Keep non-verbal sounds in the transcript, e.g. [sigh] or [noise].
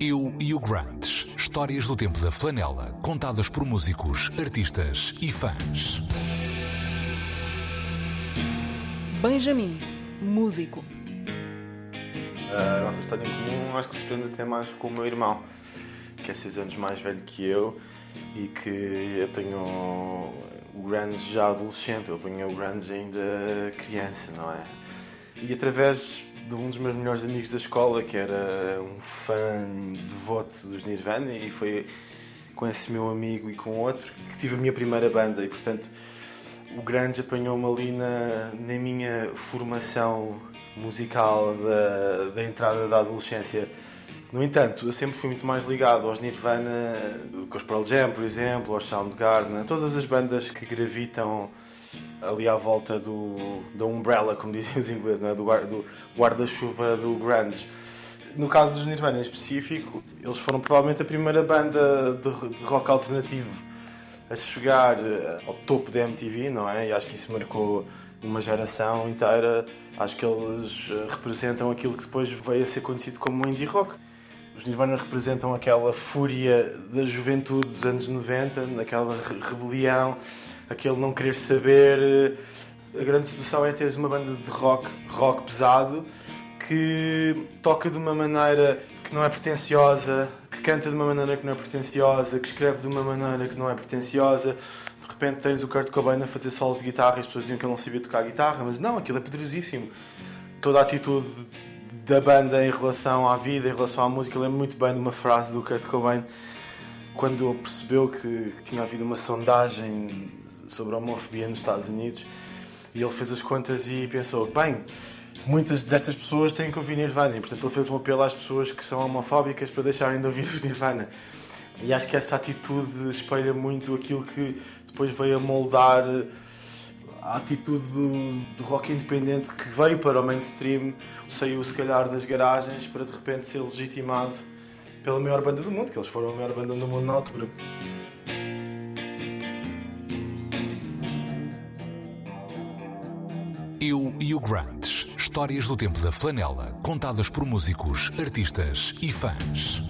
Eu e o Grunts. Histórias do tempo da flanela, contadas por músicos, artistas e fãs. Benjamin, músico. A nossa história em comum acho que se prende até mais com o meu irmão, que é 6 anos mais velho que eu e que apanhou o grunge já adolescente, eu apanhei o grunge ainda criança, não é? E através de um dos meus melhores amigos da escola, que era um fã devoto dos Nirvana, e foi com esse meu amigo e com outro que tive a minha primeira banda, e portanto o grunge apanhou-me ali na, na minha formação musical da, da entrada da adolescência. No entanto, eu sempre fui muito mais ligado aos Nirvana que aos Pearl Jam, por exemplo, aos Soundgarden, todas as bandas que gravitam ali à volta do, da umbrella, como [laughs] dizem os ingleses, é? do, do guarda-chuva do grunge. No caso dos Nirvana em específico, eles foram provavelmente a primeira banda de, de rock alternativo a chegar eh, ao topo da MTV, não é? E acho que isso marcou uma geração inteira. Acho que eles eh, representam aquilo que depois veio a ser conhecido como indie rock. Os Nirvana representam aquela fúria da juventude dos anos 90, naquela rebelião aquele não querer saber. A grande sedução é teres uma banda de rock, rock pesado, que toca de uma maneira que não é pretenciosa, que canta de uma maneira que não é pretenciosa, que escreve de uma maneira que não é pretenciosa. De repente tens o Kurt Cobain a fazer solos de guitarra e as pessoas diziam que ele não sabia tocar guitarra, mas não, aquilo é poderosíssimo. Toda a atitude da banda em relação à vida, em relação à música, lembro muito bem de uma frase do Kurt Cobain quando percebeu que tinha havido uma sondagem sobre a homofobia nos Estados Unidos e ele fez as contas e pensou: bem, muitas destas pessoas têm que ouvir Nirvana e, portanto, ele fez um apelo às pessoas que são homofóbicas para deixarem de ouvir o Nirvana. E acho que essa atitude espelha muito aquilo que depois veio a moldar a atitude do, do, rock independente que veio para o mainstream, saiu se calhar das garagens para de repente ser legitimado pela maior banda do mundo, que eles foram a maior banda do mundo na altura. Eu e o Grunts. Histórias do tempo da flanela, contadas por músicos, artistas e fãs.